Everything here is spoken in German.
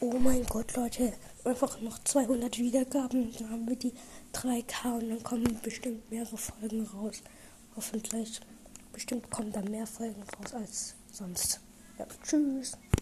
Oh mein Gott, Leute. Einfach noch 200 Wiedergaben. Dann haben wir die 3K und dann kommen bestimmt mehrere Folgen raus. Hoffentlich. Bestimmt kommen da mehr Folgen raus als sonst. Ja, tschüss.